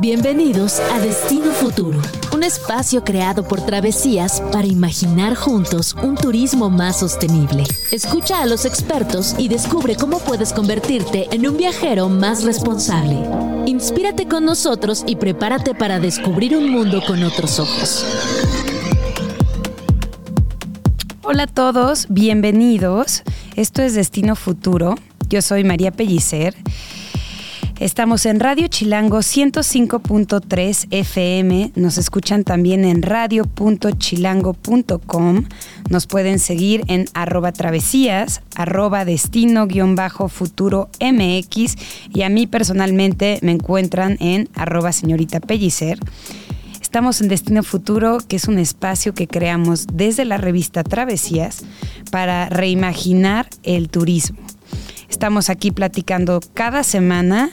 Bienvenidos a Destino Futuro, un espacio creado por Travesías para imaginar juntos un turismo más sostenible. Escucha a los expertos y descubre cómo puedes convertirte en un viajero más responsable. Inspírate con nosotros y prepárate para descubrir un mundo con otros ojos. Hola a todos, bienvenidos. Esto es Destino Futuro. Yo soy María Pellicer Estamos en Radio Chilango 105.3 FM. Nos escuchan también en radio.chilango.com. Nos pueden seguir en arroba travesías, arroba destino-futuro MX. Y a mí personalmente me encuentran en arroba señorita Pellicer. Estamos en Destino Futuro, que es un espacio que creamos desde la revista Travesías para reimaginar el turismo. Estamos aquí platicando cada semana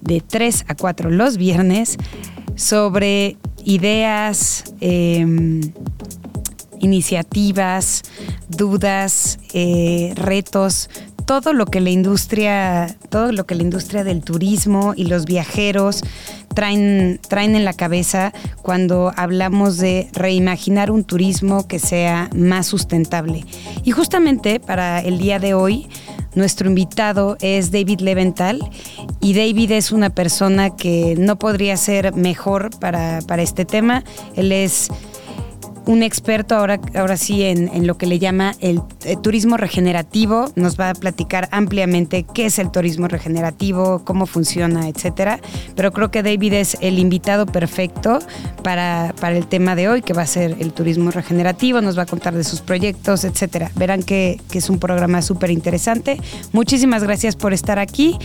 de 3 a 4 los viernes sobre ideas, em, iniciativas, dudas, eh, retos, todo lo que la industria, todo lo que la industria del turismo y los viajeros traen, traen en la cabeza cuando hablamos de reimaginar un turismo que sea más sustentable. Y justamente para el día de hoy nuestro invitado es David Leventhal y David es una persona que no podría ser mejor para, para este tema. Él es un experto ahora, ahora sí en, lo que le llama el, eh, turismo regenerativo. Nos va a platicar ampliamente qué es el turismo regenerativo, cómo funciona, etcétera. Pero creo que David es el invitado perfecto para, el tema de hoy, que va a ser el turismo regenerativo. Nos va a contar de sus proyectos, etcétera. Verán que, que es un programa súper interesante. Muchísimas gracias por estar aquí.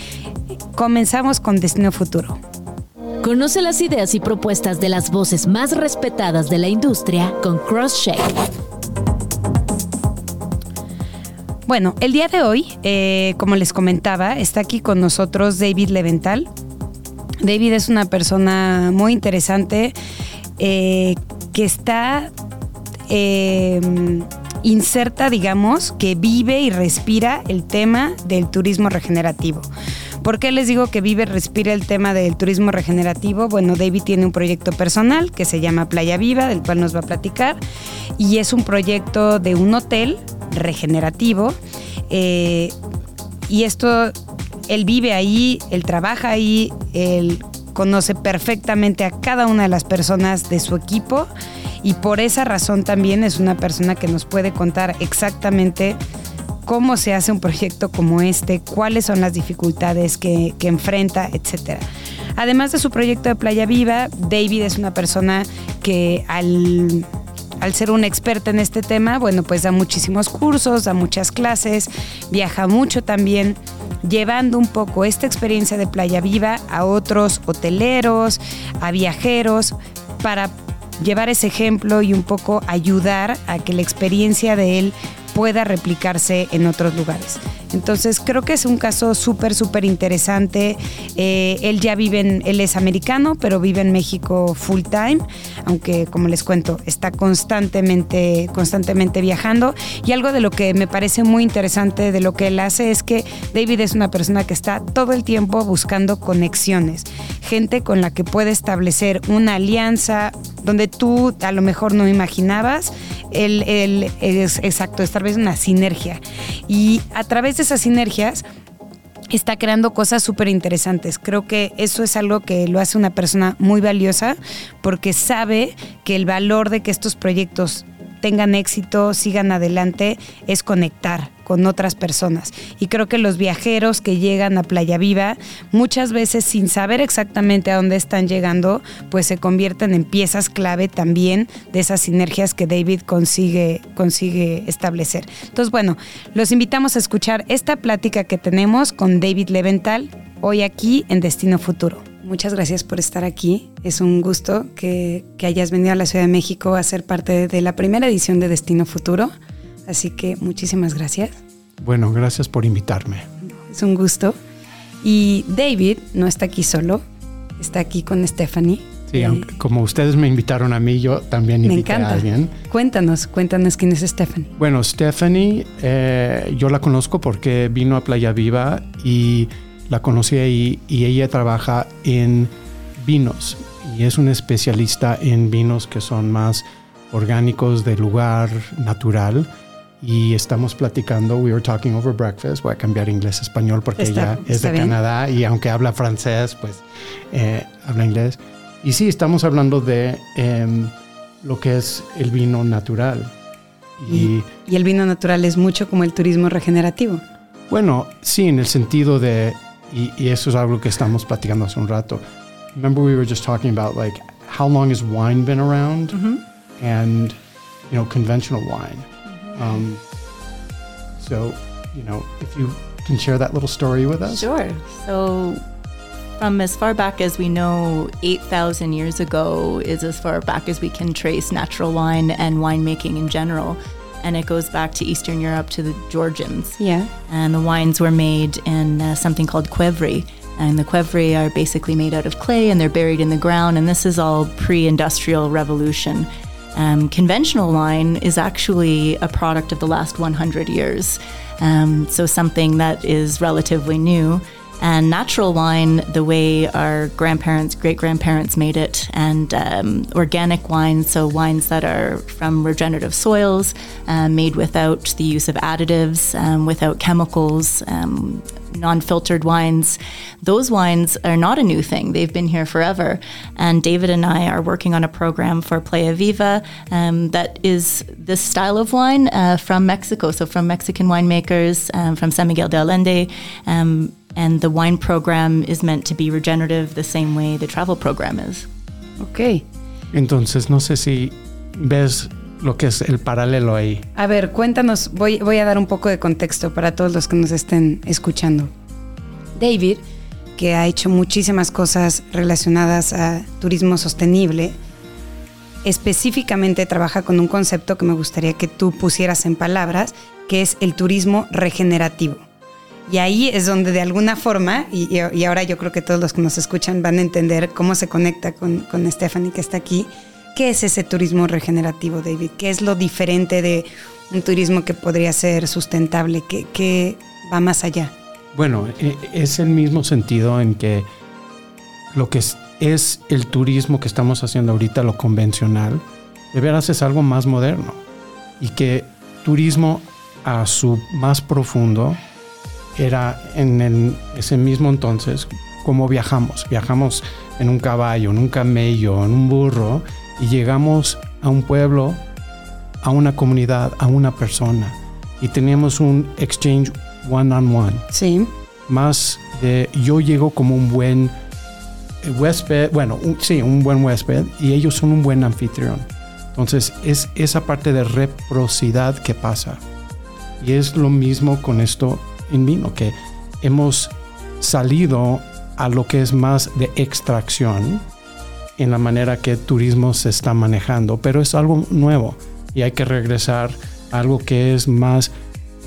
Comenzamos con Destino Futuro. Conoce las ideas y propuestas de las voces más respetadas de la industria con CrossShake. Bueno, el día de hoy, eh, como les comentaba, está aquí con nosotros David Levental. David es una persona muy interesante eh, que está eh, inserta, digamos, que vive y respira el tema del turismo regenerativo. ¿Por qué les digo que vive, respira el tema del turismo regenerativo? Bueno, David tiene un proyecto personal que se llama Playa Viva, del cual nos va a platicar, y es un proyecto de un hotel regenerativo. Eh, y esto, él vive ahí, él trabaja ahí, él conoce perfectamente a cada una de las personas de su equipo y por esa razón también es una persona que nos puede contar exactamente cómo se hace un proyecto como este, cuáles son las dificultades que, enfrenta, etc. Además de su proyecto de Playa Viva, David es una persona que al al ser un experta en este tema, bueno, pues da muchísimos cursos, da muchas clases, viaja mucho también, llevando un poco esta experiencia de Playa Viva a otros hoteleros, a viajeros, para llevar ese ejemplo y un poco ayudar a que la experiencia de él pueda replicarse en otros lugares. Entonces creo que es un caso súper, súper interesante. Eh, él ya vive en, él es americano, pero vive en México full time, aunque como les cuento, está constantemente, constantemente viajando. Y algo de lo que me parece muy interesante de lo que él hace es que David es una persona que está todo el tiempo buscando conexiones, gente con la que puede establecer una alianza donde tú a lo mejor no imaginabas. Él, él es exacto, estar una sinergia. Y a través de esas sinergias está creando cosas súper interesantes. Creo que eso es algo que lo hace una persona muy valiosa porque sabe que el valor de que estos proyectos tengan éxito, sigan adelante, es conectar con otras personas. Y creo que los viajeros que llegan a Playa Viva, muchas veces sin saber exactamente a dónde están llegando, pues se convierten en piezas clave también de esas sinergias que David consigue, consigue establecer. Entonces, bueno, los invitamos a escuchar esta plática que tenemos con David Levental hoy aquí en Destino Futuro. Muchas gracias por estar aquí. Es un gusto que, hayas venido a la Ciudad de México a ser parte de la primera edición de Destino Futuro. Así que muchísimas gracias. Bueno, gracias por invitarme. Es un gusto. Y David no está aquí solo, está aquí con Stephanie. Sí, como ustedes me invitaron a mí, yo también invité a alguien. Cuéntanos, cuéntanos quién es Stephanie. Bueno, Stephanie, eh, yo la conozco porque vino a Playa Viva y la conocí ahí y ella trabaja en vinos y es un especialista en vinos que son más orgánicos de lugar natural y estamos platicando, we were talking over breakfast, voy a cambiar inglés a español porque ella es de Canadá y aunque habla francés, pues eh, habla inglés. Y sí, estamos hablando de em, lo que es el vino natural. Y, y, el vino natural es mucho como el turismo regenerativo. Bueno, sí, en el sentido de, y, y eso es algo que estamos platicando hace un rato. Remember we were just talking about like how long has wine been around and you know conventional wine. Um, so, you know, if you can share that little story with us. Sure. So, from as far back as we know, 8,000 years ago is as far back as we can trace natural wine and winemaking in general. And it goes back to Eastern Europe to the Georgians. Yeah. And the wines were made in uh, something called Cuevri. And the Cuevri are basically made out of clay and they're buried in the ground. And this is all pre industrial revolution. Um, conventional wine is actually a product of the last 100 years, um, so something that is relatively new. And natural wine, the way our grandparents, great grandparents made it, and um, organic wine, so wines that are from regenerative soils, uh, made without the use of additives, um, without chemicals, um, non filtered wines. Those wines are not a new thing, they've been here forever. And David and I are working on a program for Playa Viva um, that is this style of wine uh, from Mexico, so from Mexican winemakers, um, from San Miguel de Allende. And the wine program is meant to be regenerative the same way the travel program is. Ok. Entonces, no sé si ves lo que es el paralelo ahí. A ver, cuéntanos, voy, voy a dar un poco de contexto para todos los que nos estén escuchando. David, que ha hecho muchísimas cosas relacionadas a turismo sostenible, específicamente trabaja con un concepto que me gustaría que tú pusieras en palabras, que es el turismo regenerativo. Y ahí es donde de alguna forma, y, ahora yo creo que todos los que nos escuchan van a entender cómo se conecta con, con Stephanie que está aquí, ¿Qué es ese turismo regenerativo, David? ¿Qué es lo diferente de un turismo que podría ser sustentable? ¿Qué, va más allá? Bueno, e, es el mismo sentido en que lo que es, es, el turismo que estamos haciendo ahorita, lo convencional, de veras es algo más moderno. Y que turismo a su más profundo era en ese mismo entonces como viajamos. Viajamos en un caballo, en un camello, en un burro y llegamos a un pueblo, a una comunidad, a una persona y teníamos un exchange one on one. Sí. Más de yo llego como un buen huésped, bueno, sí, un buen huésped y ellos son un buen anfitrión. Entonces es esa parte de reciprocidad que pasa. Y es lo mismo con esto en vino, que hemos salido a lo que es más de extracción en la manera que el turismo se está manejando, pero es algo nuevo y hay que regresar a algo que es más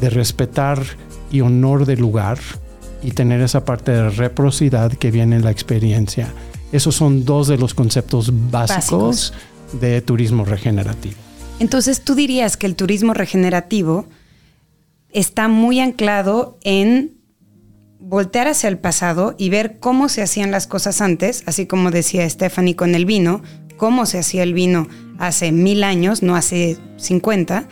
de respetar y honor del lugar y tener esa parte de reciprocidad que viene en la experiencia. Esos son dos de los conceptos básicos, de turismo regenerativo. Entonces, tú dirías que el turismo regenerativo está muy anclado en voltear hacia el pasado y ver cómo se hacían las cosas antes, así como decía Stephanie con el vino, cómo se hacía el vino hace mil años, no hace 50,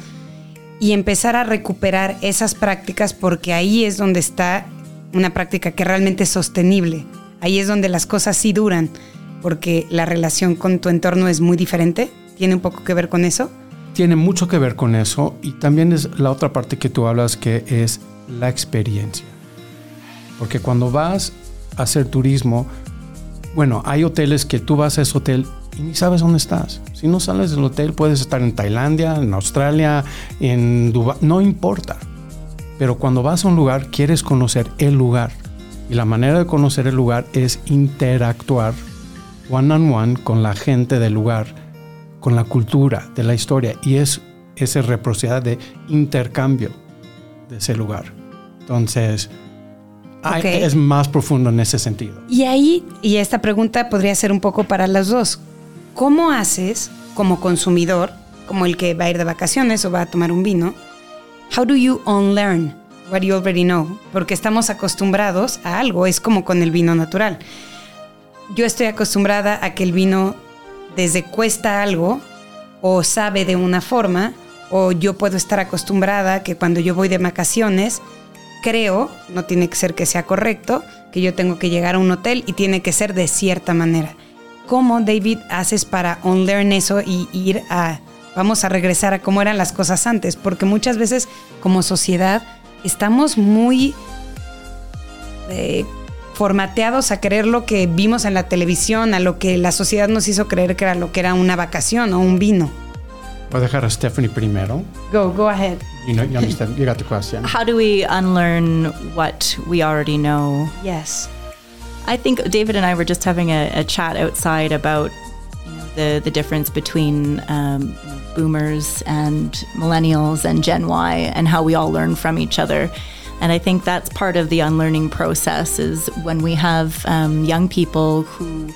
y empezar a recuperar esas prácticas porque ahí es donde está una práctica que realmente es sostenible. Ahí es donde las cosas sí duran, porque la relación con tu entorno es muy diferente. ¿Tiene un poco que ver con eso? Tiene mucho que ver con eso y también es la otra parte que tú hablas que es la experiencia. Porque cuando vas a hacer turismo, bueno, hay hoteles que tú vas a ese hotel y ni sabes dónde estás. Si no sales del hotel, puedes estar en Tailandia, en Australia, en Dubái, no importa. Pero cuando vas a un lugar, quieres conocer el lugar. Y la manera de conocer el lugar es interactuar one on one con la gente del lugar, con la cultura, de la historia. Y es esa reciprocidad de intercambio de ese lugar. Entonces, es más profundo en ese sentido. Y ahí, y esta pregunta podría ser un poco para las dos. ¿Cómo haces como consumidor, como el que va a ir de vacaciones o va a tomar un vino? How do you unlearn what you already know? Porque estamos acostumbrados a algo, es como con el vino natural. yo estoy acostumbrada a que el vino desde cuesta algo o sabe de una forma, o yo puedo estar acostumbrada que cuando yo voy de vacaciones, creo, no tiene que ser que sea correcto, que yo tengo que llegar a un hotel y tiene que ser de cierta manera. ¿Cómo, David, haces para unlearn eso y ir a, vamos a regresar a cómo eran las cosas antes? Porque muchas veces como sociedad estamos muy eh, formateados a creer lo que vimos en la televisión, a lo que la sociedad nos hizo creer que era lo que era una vacación o un vino. Voy a dejar a Stephanie primero. Go, go ahead. You know, you understand. You got the question. How do we unlearn what we already know? Yes. I think David and I were just having a, a chat outside about you know, the the difference between um, boomers and millennials and Gen Y and how we all learn from each other. And I think that's part of the unlearning process is when we have um, young people who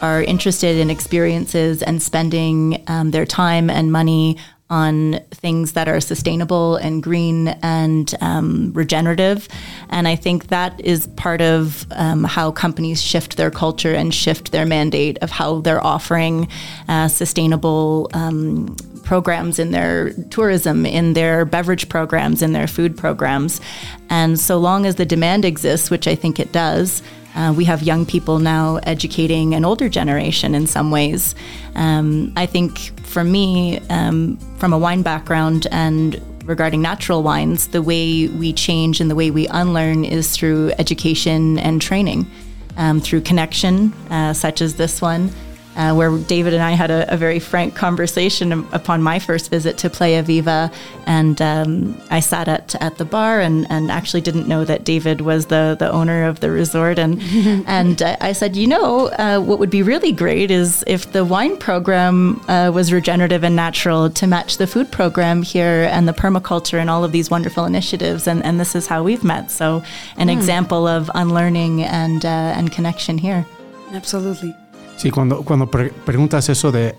are interested in experiences and spending um, their time and money on things that are sustainable and green and um, regenerative. And I think that is part of um, how companies shift their culture and shift their mandate of how they're offering uh, sustainable um, programs in their tourism, in their beverage programs, in their food programs. And so long as the demand exists, which I think it does, uh, we have young people now educating an older generation in some ways. Um, I think for me, um, from a wine background and regarding natural wines, the way we change and the way we unlearn is through education and training, um, through connection, uh, such as this one uh, where David and I had a, a, very frank conversation upon my first visit to Playa Viva. And um, I sat at, at the bar and, and actually didn't know that David was the, the owner of the resort. And, and I said, you know, uh, what would be really great is if the wine program uh, was regenerative and natural to match the food program here and the permaculture and all of these wonderful initiatives. And, and this is how we've met. So, an mm. example of unlearning and, uh, and connection here. Absolutely. Sí, cuando, cuando pre preguntas eso de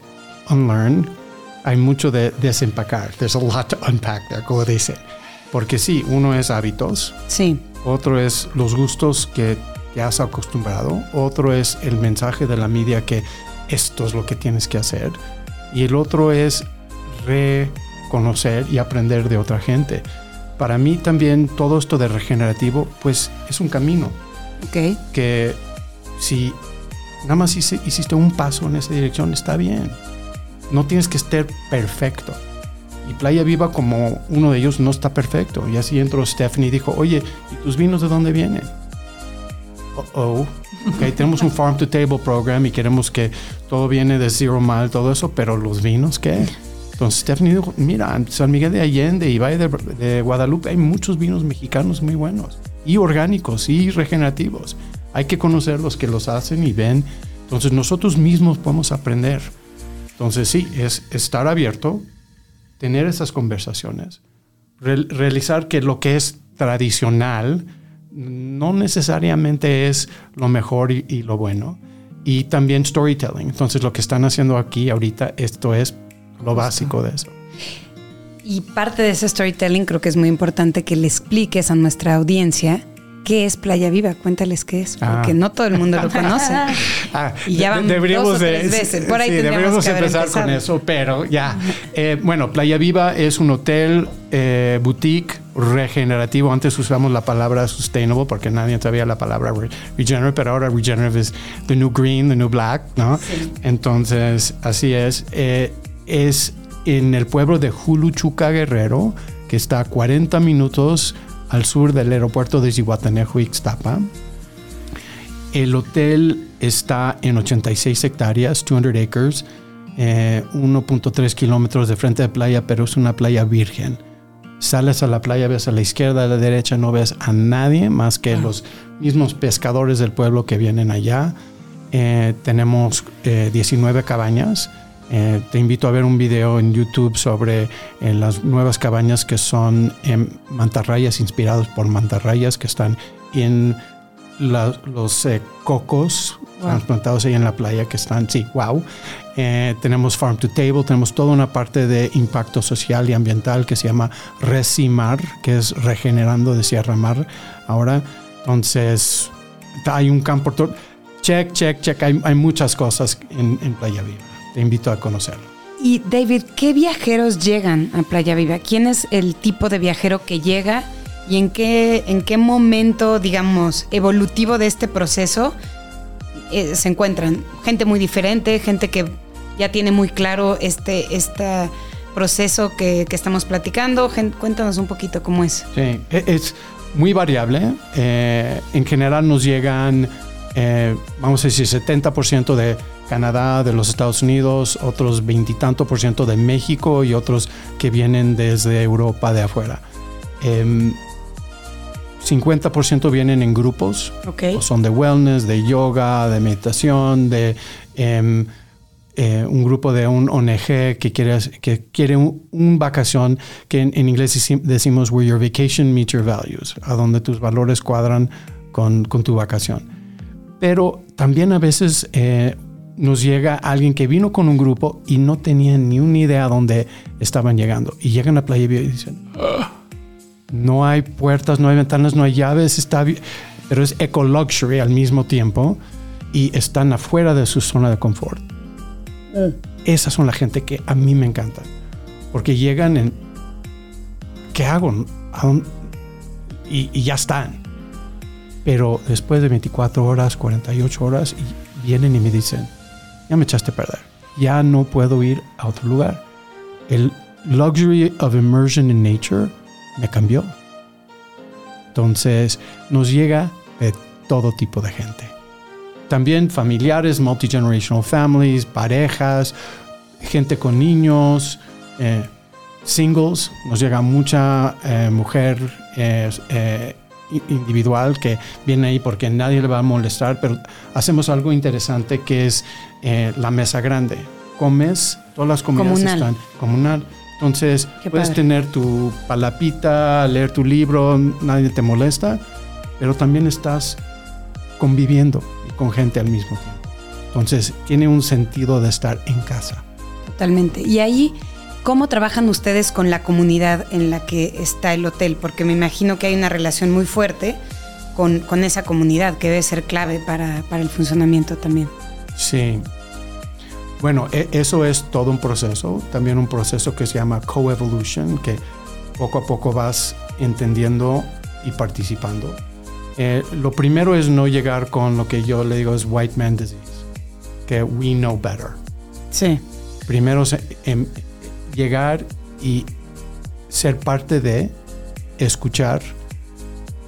unlearn, hay mucho de desempacar. There's a lot to unpack there, como dice. Porque sí, uno es hábitos. Sí. Otro es los gustos que te has acostumbrado. Otro es el mensaje de la media que esto es lo que tienes que hacer. Y el otro es reconocer y aprender de otra gente. Para mí también todo esto de regenerativo, pues es un camino. Ok. Que si nada más hiciste un paso en esa dirección, está bien. No tienes que estar perfecto. Y Playa Viva, como uno de ellos, no está perfecto. Y así entró Stephanie y dijo, oye, ¿y tus vinos de dónde vienen? Oh, oh. Okay, tenemos un farm to table program y queremos que todo viene de zero mal, todo eso, pero los vinos, ¿qué? Entonces Stephanie dijo, mira, San Miguel de Allende y Valle de, de Guadalupe hay muchos vinos mexicanos muy buenos y orgánicos y regenerativos. Hay que conocer los que los hacen y ven. Entonces nosotros mismos podemos aprender. Entonces sí, es estar abierto, tener esas conversaciones, realizar que lo que es tradicional no necesariamente es lo mejor y, lo bueno. Y también storytelling. Entonces lo que están haciendo aquí ahorita, esto es lo básico de eso. Y parte de ese storytelling creo que es muy importante que le expliques a nuestra audiencia ¿Qué es Playa Viva? Cuéntales qué es, porque ah. no todo el mundo lo conoce. Ah, y ya van deberíamos dos o tres veces. Por ahí sí, deberíamos empezar con eso, pero ya. Eh, bueno, Playa Viva es un hotel eh, boutique regenerativo. Antes usamos la palabra sustainable porque nadie sabía la palabra regenerative, pero ahora regenerative es the new green, the new black, ¿no? Entonces, así es. Eh, es en el pueblo de Juluchuca Guerrero, que está a 40 minutos al sur del aeropuerto de Zihuatanejo, Ixtapa. El hotel está en 86 hectáreas, 200 acres, 1.3 eh, kilómetros de frente de playa, pero es una playa virgen. Sales a la playa, ves a la izquierda, a la derecha, no ves a nadie más que los mismos pescadores del pueblo que vienen allá. Eh, tenemos 19 eh, cabañas eh, te invito a ver un video en YouTube sobre eh, las nuevas cabañas que son en mantarrayas, inspirados por mantarrayas que están en los eh, cocos transplantados ahí en la playa que están, sí, wow. tenemos Farm to Table, tenemos toda una parte de impacto social y ambiental que se llama Recimar, que es regenerando de Sierra Mar. Ahora, entonces, hay un campo check, check, check. Hay, hay muchas cosas en, en Playa Viva. Te invito a conocerlo. Y David, ¿qué viajeros llegan a Playa Viva? ¿Quién es el tipo de viajero que llega y en qué, en qué momento, digamos, evolutivo de este proceso eh, se encuentran? Gente muy diferente, gente que ya tiene muy claro este, este proceso que, que estamos platicando. Cuéntanos un poquito cómo es. Sí, e- es muy variable. Eh, en general nos llegan, eh, vamos a decir, 70% de Canadá, de los Estados Unidos, otros veintitanto por ciento de México y otros que vienen desde Europa de afuera. Em, 50% vienen en grupos, o son de wellness, de yoga, de meditación, de em, eh, un grupo de un ONG que quiere, que quiere un, un vacación que en, en inglés deci- decimos where your vacation meets your values, a donde tus valores cuadran con, con tu vacación. Pero también a veces eh, nos llega alguien que vino con un grupo y no tenía ni una idea a dónde estaban llegando. Y llegan a Playa Viva y dicen, "Ah, no hay puertas, no hay ventanas, no hay llaves, está pero es eco luxury al mismo tiempo y están afuera de su zona de confort. Esas son la gente que a mí me encantan, porque llegan en ¿qué hago? Y, y ya están. Pero después de 24 horas, 48 horas, y vienen y me dicen, ya me echaste a perder, ya no puedo ir a otro lugar. El luxury of immersion in nature me cambió. Entonces nos llega de todo tipo de gente. También familiares, multigenerational families, parejas, gente con niños, eh, singles. Nos llega mucha eh, mujer eh, individual que viene ahí porque nadie le va a molestar, pero hacemos algo interesante que es eh, la mesa grande. Comes, todas las comidas Comunal. están comunal. Entonces Qué puedes padre. tener tu palapita, leer tu libro, nadie te molesta, pero también estás conviviendo con gente al mismo tiempo. Entonces tiene un sentido de estar en casa. Totalmente. Y ahí, ¿cómo trabajan ustedes con la comunidad en la que está el hotel? Porque me imagino que hay una relación muy fuerte con, con esa comunidad que debe ser clave para, para el funcionamiento también. Sí. Bueno, e- eso es todo un proceso, también un proceso que se llama coevolution, que poco a poco vas entendiendo y participando. Eh, lo primero es no llegar con lo que yo le digo es white man disease, que we know better. Sí. Primero se- em, llegar y ser parte de escuchar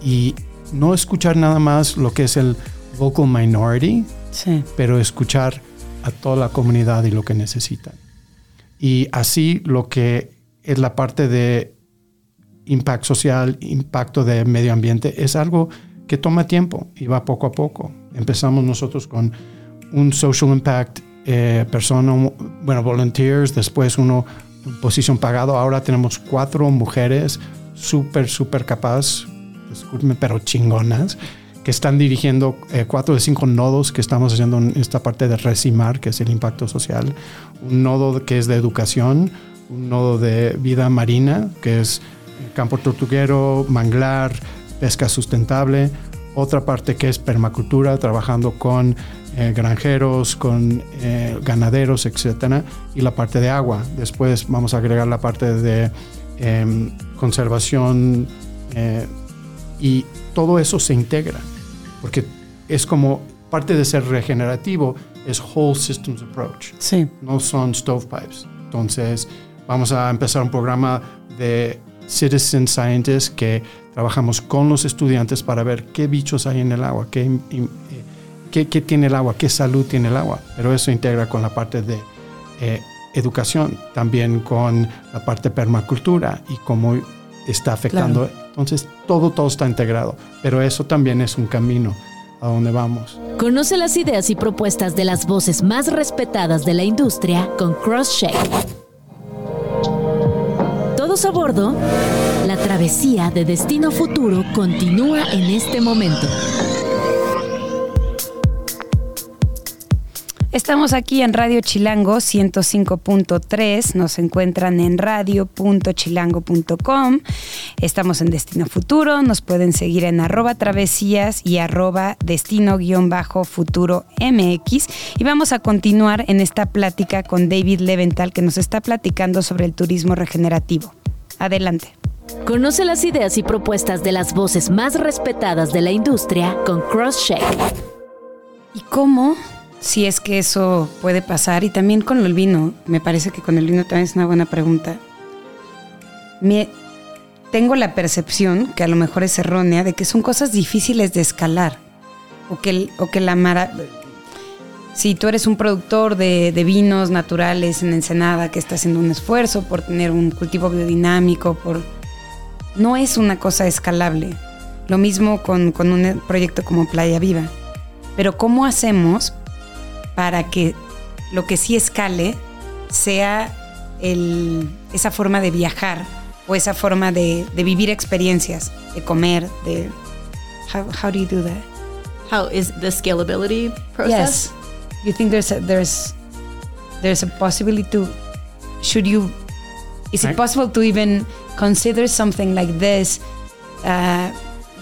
y no escuchar nada más lo que es el vocal minority, Sí. pero escuchar a toda la comunidad y lo que necesitan. Y así lo que es la parte de impacto social, impacto de medio ambiente, es algo que toma tiempo y va poco a poco. Empezamos nosotros con un social impact eh, persona, bueno, volunteers, después uno posición pagado. Ahora tenemos cuatro mujeres súper, súper capaz, discúlpenme, pero chingonas, que están dirigiendo eh, cuatro de cinco nodos que estamos haciendo en esta parte de Recimar, que es el impacto social, un nodo que es de educación, un nodo de vida marina, que es campo tortuguero, manglar, pesca sustentable, otra parte que es permacultura, trabajando con eh, granjeros, con eh, ganaderos, etcétera, y la parte de agua. Después vamos a agregar la parte de em, conservación eh, y todo eso se integra, porque es como parte de ser regenerativo, es whole systems approach Sí. no son stovepipes. Entonces, vamos a empezar un programa de citizen scientists que trabajamos con los estudiantes para ver qué bichos hay en el agua, qué, qué- qué tiene el agua, qué salud tiene el agua. Pero eso integra con la parte de eh, educación, también con la parte de permacultura y cómo está afectando. Entonces, todo, todo está integrado. Pero eso también es un camino a donde vamos. Conoce las ideas y propuestas de las voces más respetadas de la industria con CrossCheck. Todos a bordo. La travesía de Destino Futuro continúa en este momento. Estamos aquí en Radio Chilango 105.3, nos encuentran en radio.chilango.com, estamos en Destino Futuro, nos pueden seguir en arroba travesías y arroba destino-futuro MX y vamos a continuar en esta plática con David Leventhal que nos está platicando sobre el turismo regenerativo. Adelante. Conoce las ideas y propuestas de las voces más respetadas de la industria con CrossCheck. ¿Y cómo si es que eso puede pasar. Y también con el vino, me parece que con el vino también es una buena pregunta. tengo la percepción, que a lo mejor es errónea, de que son cosas difíciles de escalar. O que, o que la mara, si tú eres un productor de, vinos naturales en Ensenada que está haciendo un esfuerzo por tener un cultivo biodinámico, por no es una cosa escalable. Lo mismo con, con un proyecto como Playa Viva. Pero ¿cómo hacemos para que lo que sí escale sea el, esa forma de viajar o esa forma de, de vivir experiencias, de comer, de... How, how do you do that? How is the scalability process? Yes. You think there's a, there's there's a possibility to should you is it possible to even consider something like this uh,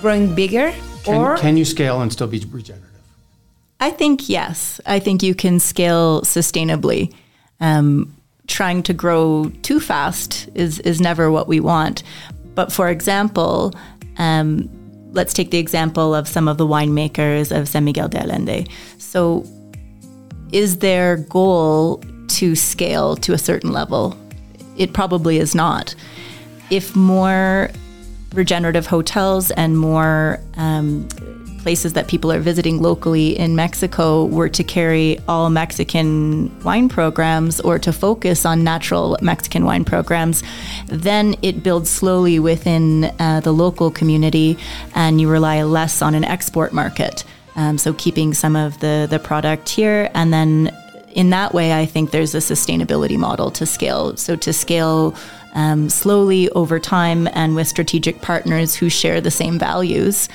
growing bigger can, or can you scale and still be regenerative? I think yes. I think you can scale sustainably. Um, trying to grow too fast is is never what we want. But for example, um, let's take the example of some of the winemakers of San Miguel de Allende. So, is their goal to scale to a certain level? It probably is not. If more regenerative hotels and more um, places that people are visiting locally in Mexico were to carry all Mexican wine programs or to focus on natural Mexican wine programs, then it builds slowly within uh, the local community and you rely less on an export market. Um, so keeping some of the, the product here and then in that way, I think there's a sustainability model to scale. So to scale um, slowly over time and with strategic partners who share the same values.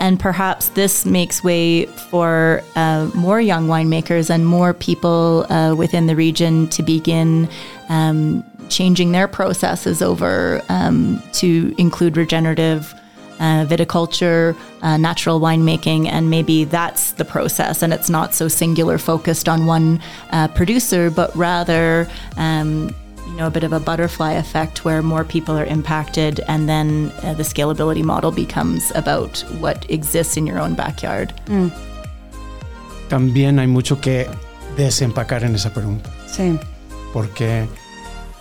And perhaps this makes way for uh, more young winemakers and more people uh, within the region to begin um, changing their processes over um, to include regenerative. Uh, viticulture, uh, natural winemaking, and maybe that's the process. And it's not so singular focused on one uh, producer, but rather um, you know, a bit of a butterfly effect where more people are impacted, and then uh, the scalability model becomes about what exists in your own backyard. Mm. También hay mucho que desempacar en esa pregunta. Sí. Porque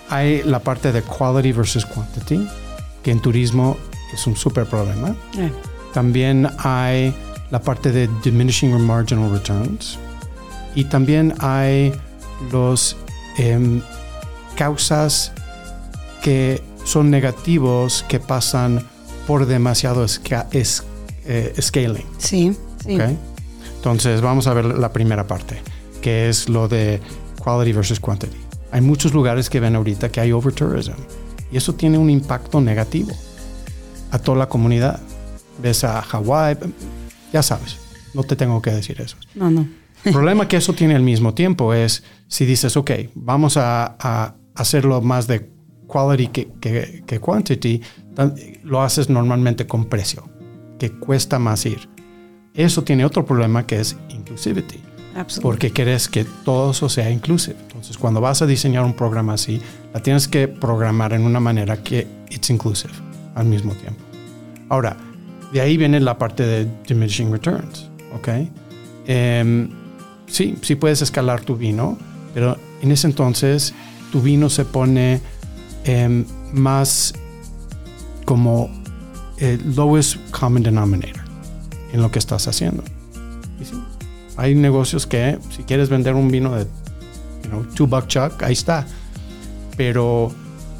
hay la parte de quality versus quantity, que en turismo es un súper problema. Eh. También hay la parte de diminishing marginal returns. Y también hay los eh, causas que son negativos que pasan por demasiado eh, scaling. Sí, sí. Entonces vamos a ver la primera parte, que es lo de quality versus quantity. Hay muchos lugares que ven ahorita que hay overtourism y eso tiene un impacto negativo a toda la comunidad. Ves a Hawái, ya sabes, no te tengo que decir eso. No, no. El problema que eso tiene al mismo tiempo es si dices, ok, vamos a hacerlo más de quality que, que, quantity, lo haces normalmente con precio, que cuesta más ir. Eso tiene otro problema que es inclusivity. Porque quieres que todo eso sea inclusive. Entonces, cuando vas a diseñar un programa así, la tienes que programar en una manera que it's inclusive al mismo tiempo. Ahora, de ahí viene la parte de diminishing returns, ¿ok? Em, sí, sí puedes escalar tu vino, pero en ese entonces tu vino se pone em, más como el lowest common denominator en lo que estás haciendo. hay negocios que si quieres vender un vino de you know, two buck chuck, ahí está. Pero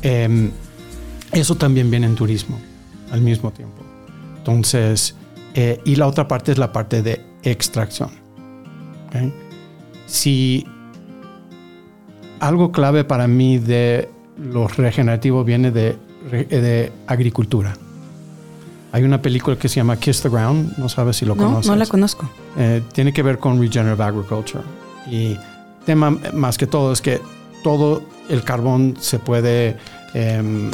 em, eso también viene en turismo al mismo tiempo. Entonces, eh, y la otra parte es la parte de extracción. Si algo clave para mí de lo regenerativo viene de, de agricultura. Hay una película que se llama Kiss the Ground, no sabes si lo no, conoces. No la conozco. Eh, tiene que ver con regenerative agriculture. Y tema más que todo es que todo el carbón se puede em,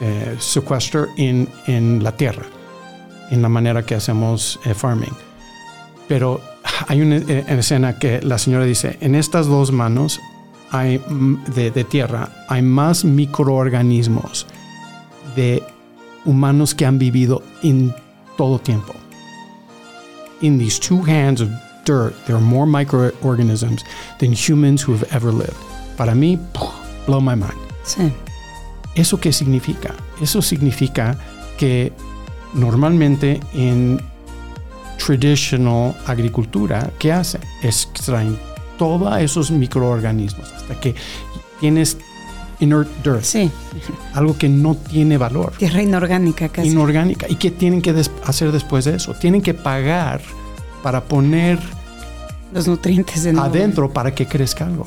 eh, secuestrar en, en, la tierra, en la manera que hacemos eh, farming. Pero hay una eh, escena que la señora dice, en estas dos manos hay, mm, de, de tierra hay más microorganismos de humanos que han vivido en todo tiempo. In these two hands of dirt, there are more microorganisms than humans who have ever lived. Para mí, blow my mind. Sí. ¿Eso qué significa? Eso significa que normalmente en traditional agricultura, ¿qué hacen? Extraen todos esos microorganismos hasta que tienes inert dirt. Sí. Algo que no tiene valor. Tierra inorgánica casi. Inorgánica. ¿Y qué tienen que hacer después de eso? Tienen que pagar para poner los nutrientes adentro para que crezca algo.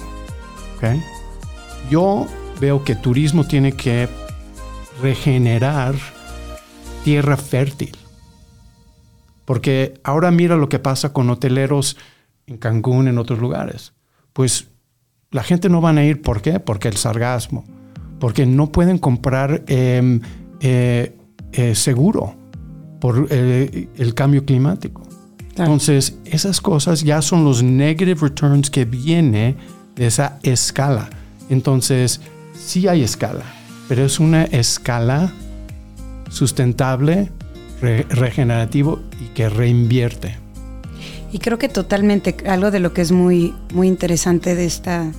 ¿Okay? Yo veo que turismo tiene que regenerar tierra fértil. Porque ahora mira lo que pasa con hoteleros en Cancún, en otros lugares. Pues la gente no van a ir, ¿por qué? Porque el sargasmo, porque no pueden comprar em, eh, eh, seguro por eh, el cambio climático. Entonces, esas cosas ya son los negative returns que viene de esa escala. Entonces, sí hay escala, pero es una escala sustentable, regenerativo y que reinvierte. Y creo que totalmente algo de lo que es muy, muy interesante de esta,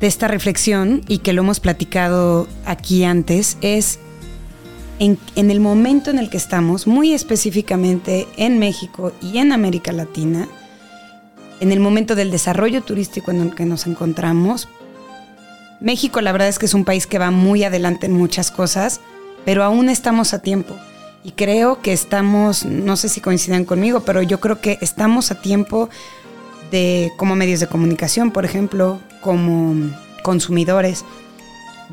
de esta reflexión y que lo hemos platicado aquí antes es en, en, el momento en el que estamos, muy específicamente en México y en América Latina, en el momento del desarrollo turístico en el que nos encontramos. México la verdad es que es un país que va muy adelante en muchas cosas, pero aún estamos a tiempo. Y creo que estamos, no sé si coincidan conmigo, pero yo creo que estamos a tiempo de, como medios de comunicación, por ejemplo, como consumidores,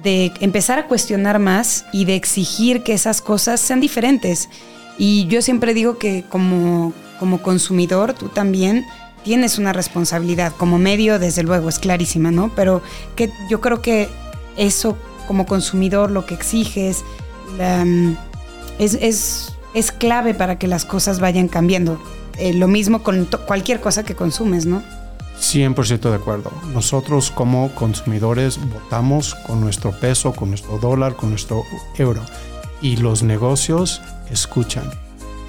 de empezar a cuestionar más y de exigir que esas cosas sean diferentes. Y yo siempre digo que como, como consumidor, tú también tienes una responsabilidad. Como medio, desde luego, es clarísima, ¿no? Pero que yo creo que eso como consumidor, lo que exiges, la, es, es, clave para que las cosas vayan cambiando. Eh, lo mismo con cualquier cosa que consumes, ¿no? 100% de acuerdo. Nosotros como consumidores votamos con nuestro peso, con nuestro dólar, con nuestro euro. Y los negocios escuchan.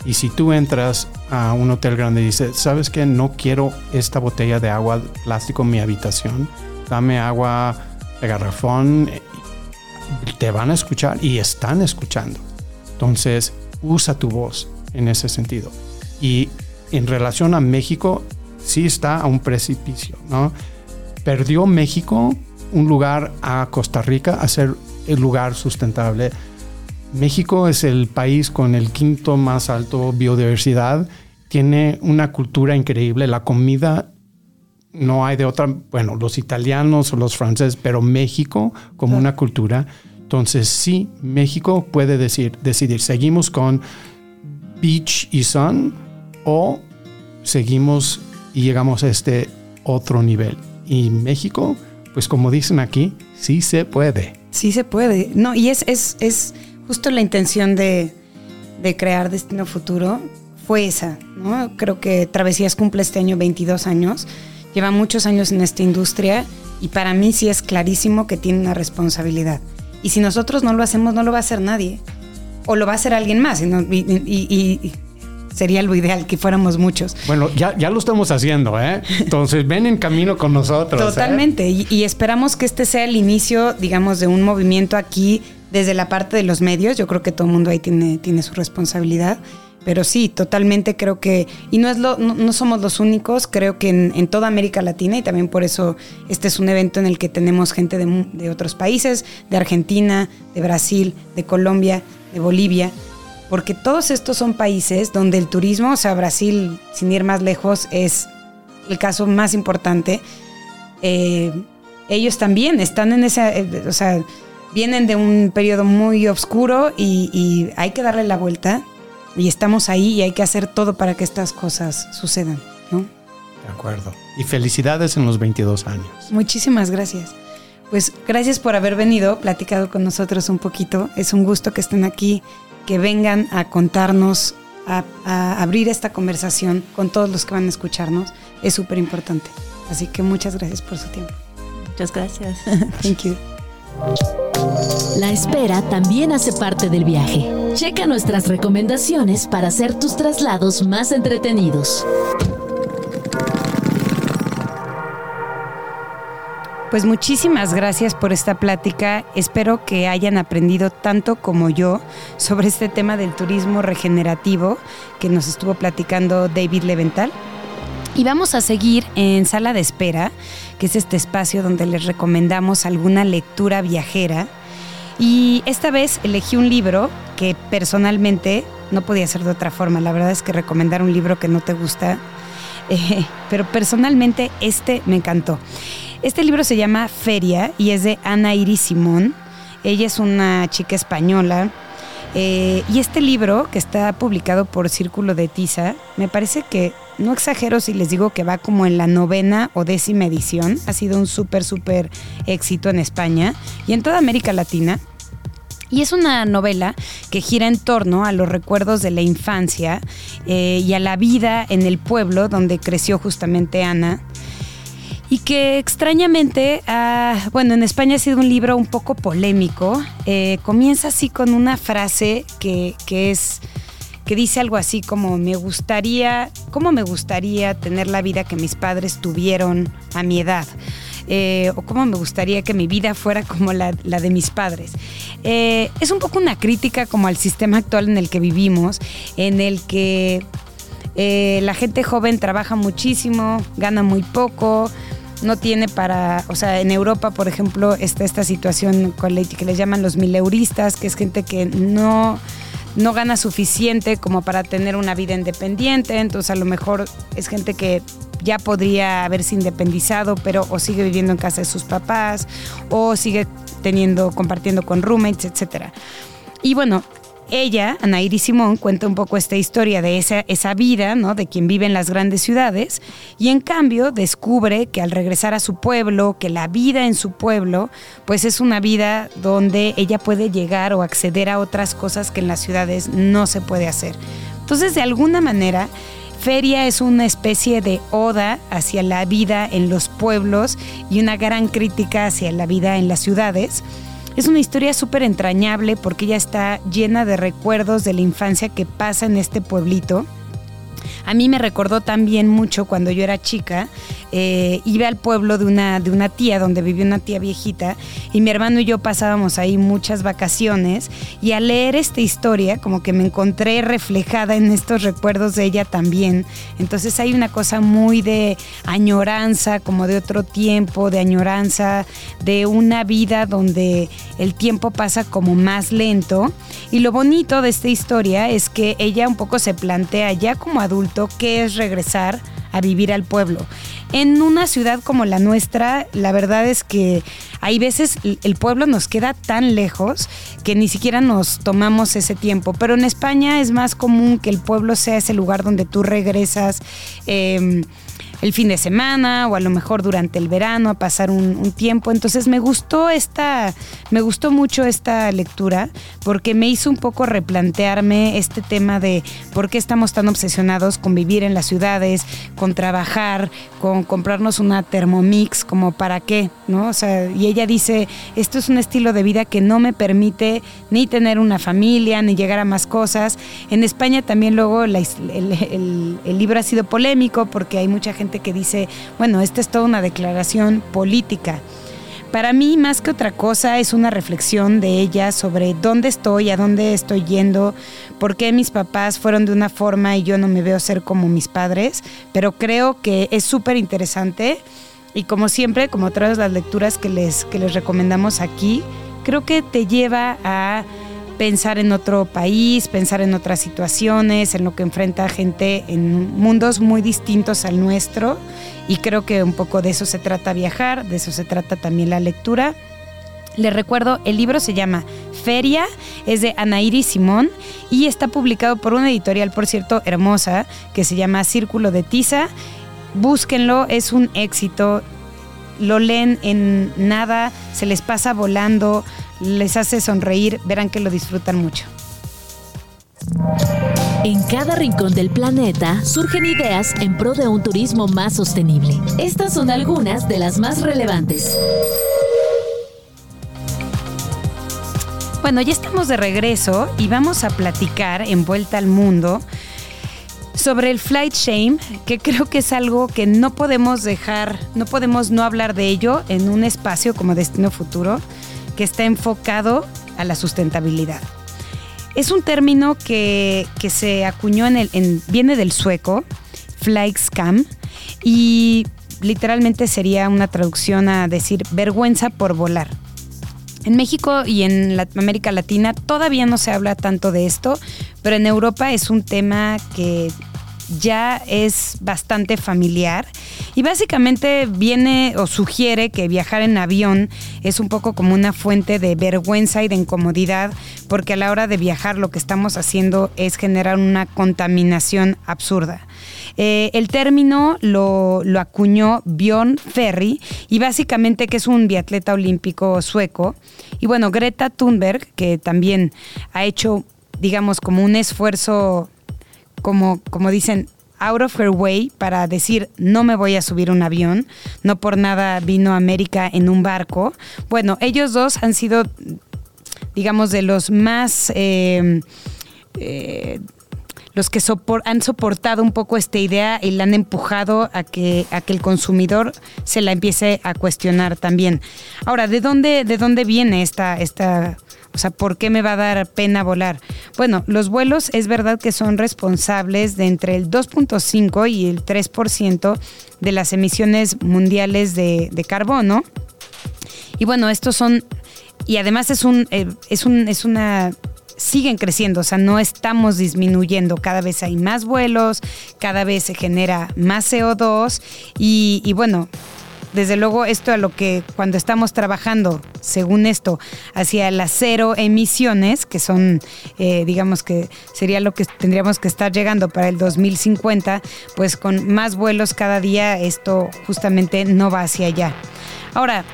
Y si tú entras a un hotel grande y dices, ¿sabes qué? No quiero esta botella de agua plástico en mi habitación. Dame agua de garrafón. Te van a escuchar y están escuchando. Entonces, usa tu voz en ese sentido. Y en relación a México, sí está a un precipicio, ¿no? Perdió México un lugar a Costa Rica a ser el lugar sustentable. México es el país con el quinto más alto biodiversidad, tiene una cultura increíble, la comida no hay de otra, bueno, los italianos o los franceses, pero México como una cultura entonces sí, México puede decir, decidir, seguimos con Beach y Sun o seguimos y llegamos a este otro nivel. Y México, pues como dicen aquí, sí se puede. Sí se puede. No, y es, es, es justo la intención de, de crear Destino Futuro fue esa, ¿no? Creo que Travesías cumple este año 22 años, lleva muchos años en esta industria y para mí sí es clarísimo que tiene una responsabilidad. Y si nosotros no lo hacemos, no lo va a hacer nadie. O lo va a hacer alguien más. Y, sería lo ideal que fuéramos muchos. Bueno, ya, ya lo estamos haciendo, ¿eh? Entonces ven en camino con nosotros. ¿eh? Totalmente. Y, esperamos que este sea el inicio, digamos, de un movimiento aquí desde la parte de los medios. Yo creo que todo el mundo ahí tiene, tiene su responsabilidad. Pero sí, totalmente creo que, y no, es lo, no, somos los únicos, creo que en, toda América Latina, y también por eso este es un evento en el que tenemos gente de, de otros países, de Argentina, de Brasil, de Colombia, de Bolivia, porque todos estos son países donde el turismo, o sea, Brasil, sin ir más lejos, es el caso más importante. Eh, ellos también están en ese, eh, o sea, vienen de un periodo muy oscuro y hay que darle la vuelta y estamos ahí y hay que hacer todo para que estas cosas sucedan, ¿no? De acuerdo. Y felicidades en los 22 años. Muchísimas gracias. Pues gracias por haber venido, platicado con nosotros un poquito. Es un gusto que estén aquí, que vengan a contarnos, a, a abrir esta conversación con todos los que van a escucharnos. Es súper importante. Así que muchas gracias por su tiempo. Muchas gracias. Thank you. La espera también hace parte del viaje. Checa nuestras recomendaciones para hacer tus traslados más entretenidos. Pues muchísimas gracias por esta plática. Espero que hayan aprendido tanto como yo sobre este tema del turismo regenerativo que nos estuvo platicando David Levental. Y vamos a seguir en sala de espera, que es este espacio donde les recomendamos alguna lectura viajera. Y esta vez elegí un libro que personalmente no podía ser de otra forma. La verdad es que recomendar un libro que no te gusta, eh, pero personalmente este me encantó. Este libro se llama Feria y es de Ana Iris Simón. Ella es una chica española. eh, y este libro, que está publicado por Círculo de Tiza, me parece que, no exagero si les digo que va como en la novena o décima edición. Ha sido un súper, súper éxito en España y en toda América Latina. Y es una novela que gira en torno a los recuerdos de la infancia eh, y a la vida en el pueblo donde creció justamente Ana. Y que extrañamente, ah, bueno, en España ha sido un libro un poco polémico. Eh, comienza así con una frase que, que es que dice algo así como me gustaría, cómo me gustaría tener la vida que mis padres tuvieron a mi edad. Eh, o cómo me gustaría que mi vida fuera como la, de mis padres. Eh, es un poco una crítica como al sistema actual en el que vivimos, en el que eh, la gente joven trabaja muchísimo, gana muy poco, no tiene para, o sea, en Europa, por ejemplo, está esta situación con que les llaman los mileuristas, que es gente que no no gana suficiente como para tener una vida independiente, entonces a lo mejor es gente que ya podría haberse independizado, pero o sigue viviendo en casa de sus papás, o sigue teniendo, compartiendo con roommates, etc. Y bueno, ella, Anaíri Simón, cuenta un poco esta historia de esa, esa vida, ¿no? De quien vive en las grandes ciudades y en cambio descubre que al regresar a su pueblo, que la vida en su pueblo, pues es una vida donde ella puede llegar o acceder a otras cosas que en las ciudades no se puede hacer. Entonces, de alguna manera, Feria es una especie de oda hacia la vida en los pueblos y una gran crítica hacia la vida en las ciudades. Es una historia súper entrañable porque ella está llena de recuerdos de la infancia que pasa en este pueblito. A mí me recordó también mucho cuando yo era chica, eh, iba al pueblo de una, de una tía, donde vivía una tía viejita, y mi hermano y yo pasábamos ahí muchas vacaciones, y al leer esta historia, como que me encontré reflejada en estos recuerdos de ella también. Entonces hay una cosa muy de añoranza, como de otro tiempo, de añoranza, de una vida donde el tiempo pasa como más lento. Y lo bonito de esta historia es que ella un poco se plantea ya como adulto qué es regresar a vivir al pueblo. En una ciudad como la nuestra, la verdad es que hay veces el pueblo nos queda tan lejos que ni siquiera nos tomamos ese tiempo. Pero en España es más común que el pueblo sea ese lugar donde tú regresas. Eh, el fin de semana o a lo mejor durante el verano a pasar un, un, tiempo. Entonces me gustó esta, me gustó mucho esta lectura porque me hizo un poco replantearme este tema de por qué estamos tan obsesionados con vivir en las ciudades, con trabajar, con comprarnos una Thermomix, como para qué, ¿no? O sea, y ella dice, esto es un estilo de vida que no me permite ni tener una familia, ni llegar a más cosas. En España también luego la, el, el, el libro ha sido polémico porque hay mucha gente que dice, bueno, esta es toda una declaración política. Para mí, más que otra cosa, es una reflexión de ella sobre dónde estoy, a dónde estoy yendo, por qué mis papás fueron de una forma y yo no me veo ser como mis padres, pero creo que es súper interesante y como siempre, como todas las lecturas que les, que les recomendamos aquí, creo que te lleva a pensar en otro país, pensar en otras situaciones, en lo que enfrenta gente en mundos muy distintos al nuestro. Y creo que un poco de eso se trata viajar, de eso se trata también la lectura. Les recuerdo, el libro se llama Feria, es de Anaíri Simón y está publicado por una editorial, por cierto, hermosa, que se llama Círculo de Tiza. búsquenlo, es un éxito. Lo leen en nada, se les pasa volando, les hace sonreír, verán que lo disfrutan mucho. En cada rincón del planeta surgen ideas en pro de un turismo más sostenible. Estas son algunas de las más relevantes. Bueno, ya estamos de regreso y vamos a platicar en Vuelta al Mundo sobre el flight shame, que creo que es algo que no podemos dejar, no podemos no hablar de ello en un espacio como Destino Futuro que está enfocado a la sustentabilidad. Es un término que, se acuñó en el, viene del sueco, flight scam, y literalmente sería una traducción a decir vergüenza por volar. En México y en América Latina todavía no se habla tanto de esto, pero en Europa es un tema que ya es bastante familiar y básicamente viene o sugiere que viajar en avión es un poco como una fuente de vergüenza y de incomodidad porque a la hora de viajar lo que estamos haciendo es generar una contaminación absurda. Eh, el término lo, lo, acuñó Bjorn Ferry y básicamente que es un biatleta olímpico sueco. Y bueno, Greta Thunberg, que también ha hecho, digamos, como un esfuerzo como, como dicen, out of her way para decir no me voy a subir un avión, no por nada vino América en un barco. Bueno, ellos dos han sido, digamos, de los más... Eh, eh, los que han soportado un poco esta idea y la han empujado a que, a que el consumidor se la empiece a cuestionar también. Ahora, ¿de dónde, de dónde viene esta, esta o sea, ¿por qué me va a dar pena volar? Bueno, los vuelos es verdad que son responsables de entre el 2.5 y el 3% de las emisiones mundiales de, carbono. Y bueno, estos son, y además es un, eh, es un, es una siguen creciendo, o sea, no estamos disminuyendo, cada vez hay más vuelos, cada vez se genera más CO2 y, y bueno, desde luego esto a lo que cuando estamos trabajando, según esto, hacia las cero emisiones, que son, eh, digamos que sería lo que tendríamos que estar llegando para el 2050, pues con más vuelos cada día esto justamente no va hacia allá. Ahora,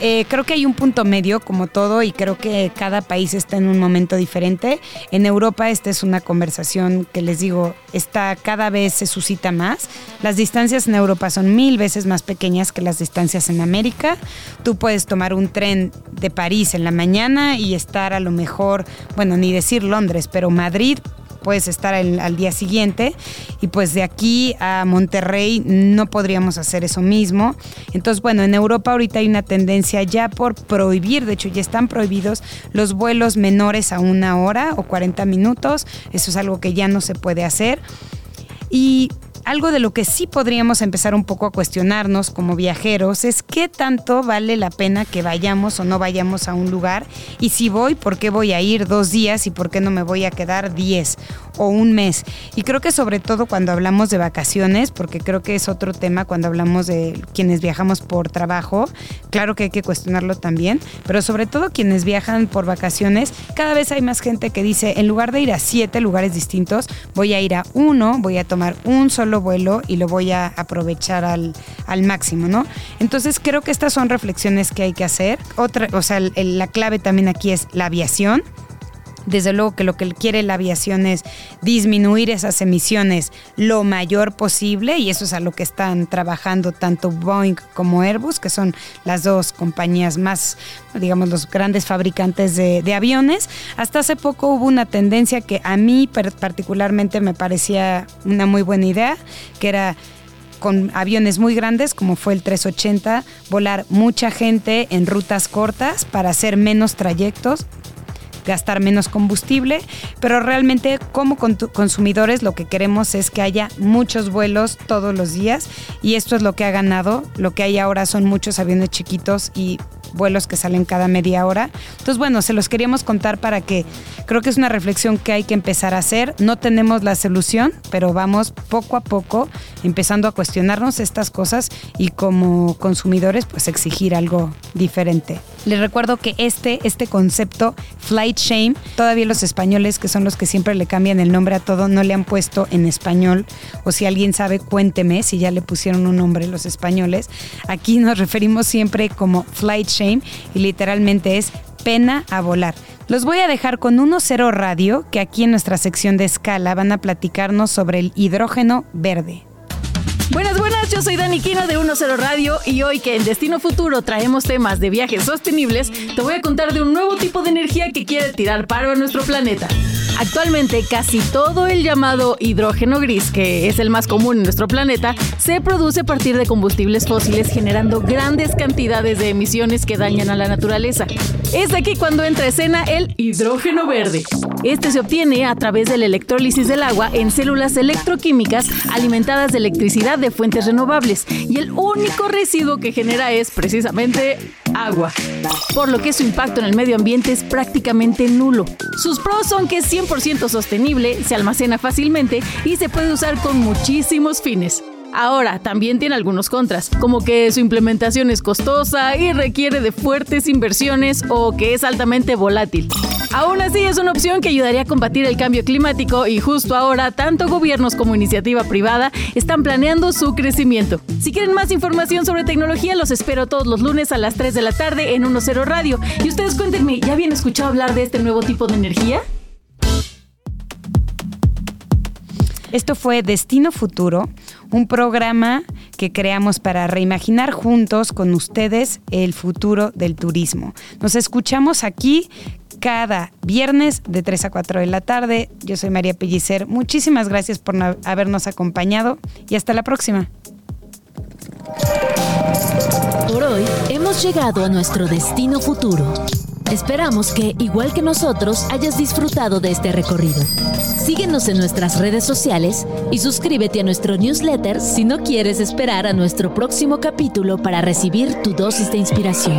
eh, creo que hay un punto medio como todo y creo que cada país está en un momento diferente. En Europa esta es una conversación que les digo, está cada vez se suscita más. Las distancias en Europa son mil veces más pequeñas que las distancias en América. Tú puedes tomar un tren de París en la mañana y estar a lo mejor, bueno, ni decir Londres, pero Madrid puedes estar al día siguiente y pues de aquí a Monterrey no podríamos hacer eso mismo. Entonces, bueno, en Europa ahorita hay una tendencia ya por prohibir, de hecho ya están prohibidos los vuelos menores a una hora o 40 minutos, eso es algo que ya no se puede hacer. Y algo de lo que sí podríamos empezar un poco a cuestionarnos como viajeros es qué tanto vale la pena que vayamos o no vayamos a un lugar y si voy, ¿por qué voy a ir dos días y por qué no me voy a quedar diez o un mes? Y creo que sobre todo cuando hablamos de vacaciones, porque creo que es otro tema cuando hablamos de quienes viajamos por trabajo, claro que hay que cuestionarlo también, pero sobre todo quienes viajan por vacaciones, cada vez hay más gente que dice, en lugar de ir a siete lugares distintos, voy a ir a uno, voy a tomar un solo vuelo y lo voy a aprovechar al, máximo, ¿no? Entonces creo que estas son reflexiones que hay que hacer. Otra, o sea, la clave también aquí es la aviación desde luego que lo que quiere la aviación es disminuir esas emisiones lo mayor posible y eso es a lo que están trabajando tanto Boeing como Airbus, que son las dos compañías más, digamos, los grandes fabricantes de, de aviones. Hasta hace poco hubo una tendencia que a mí particularmente me parecía una muy buena idea, que era con aviones muy grandes como fue el 380, volar mucha gente en rutas cortas para hacer menos trayectos, gastar menos combustible, pero realmente como consumidores lo que queremos es que haya muchos vuelos todos los días y esto es lo que ha ganado. Lo que hay ahora son muchos aviones chiquitos y vuelos que salen cada media hora. Entonces, bueno, se los queríamos contar para que creo que es una reflexión que hay que empezar a hacer. No tenemos la solución, pero vamos poco a poco empezando a cuestionarnos estas cosas y como consumidores, pues exigir algo diferente. Les recuerdo que este, este concepto, flight shame, todavía los españoles, que son los que siempre le cambian el nombre a todo, no le han puesto en español. O si alguien sabe, cuénteme si ya le pusieron un nombre los españoles. Aquí nos referimos siempre como flight shame y literalmente es pena a volar. Los voy a dejar con 1.0 Radio, que aquí en nuestra sección de escala van a platicarnos sobre el hidrógeno verde. Buenas, buenas, yo soy Dani Quino de 10 Radio y hoy que en Destino Futuro traemos temas de viajes sostenibles, te voy a contar de un nuevo tipo de energía que quiere tirar paro a nuestro planeta. Actualmente casi todo el llamado hidrógeno gris, que es el más común en nuestro planeta, se produce a partir de combustibles fósiles generando grandes cantidades de emisiones que dañan a la naturaleza. Es aquí cuando entra a escena el hidrógeno verde. Este se obtiene a través de la electrólisis del agua en células electroquímicas alimentadas de electricidad de fuentes renovables y el único residuo que genera es precisamente agua, por lo que su impacto en el medio ambiente es prácticamente nulo. Sus pros son que es 100% sostenible, se almacena fácilmente y se puede usar con muchísimos fines. Ahora, también tiene algunos contras, como que su implementación es costosa y requiere de fuertes inversiones o que es altamente volátil. Aún así, es una opción que ayudaría a combatir el cambio climático y justo ahora tanto gobiernos como iniciativa privada están planeando su crecimiento. Si quieren más información sobre tecnología, los espero todos los lunes a las 3 de la tarde en 10 Radio. Y ustedes cuéntenme, ¿ya habían escuchado hablar de este nuevo tipo de energía? Esto fue Destino Futuro, un programa que creamos para reimaginar juntos con ustedes el futuro del turismo. Nos escuchamos aquí cada viernes de 3 a 4 de la tarde. Yo soy María Pellicer. Muchísimas gracias por habernos acompañado y hasta la próxima. Por hoy hemos llegado a nuestro destino futuro. Esperamos que, igual que nosotros, hayas disfrutado de este recorrido. Síguenos en nuestras redes sociales y suscríbete a nuestro newsletter si no quieres esperar a nuestro próximo capítulo para recibir tu dosis de inspiración.